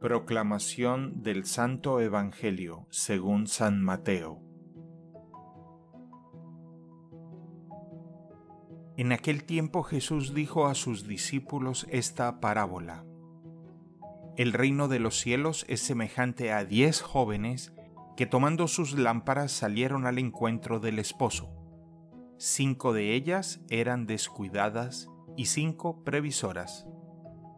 Proclamación del Santo Evangelio según San Mateo En aquel tiempo Jesús dijo a sus discípulos esta parábola. El reino de los cielos es semejante a diez jóvenes que tomando sus lámparas salieron al encuentro del esposo. Cinco de ellas eran descuidadas y cinco previsoras.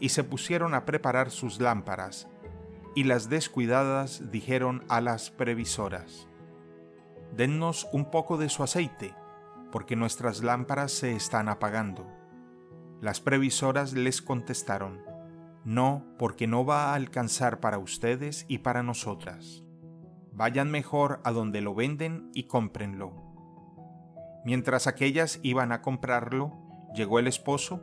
y se pusieron a preparar sus lámparas. Y las descuidadas dijeron a las previsoras, Dennos un poco de su aceite, porque nuestras lámparas se están apagando. Las previsoras les contestaron, No, porque no va a alcanzar para ustedes y para nosotras vayan mejor a donde lo venden y cómprenlo. Mientras aquellas iban a comprarlo, llegó el esposo,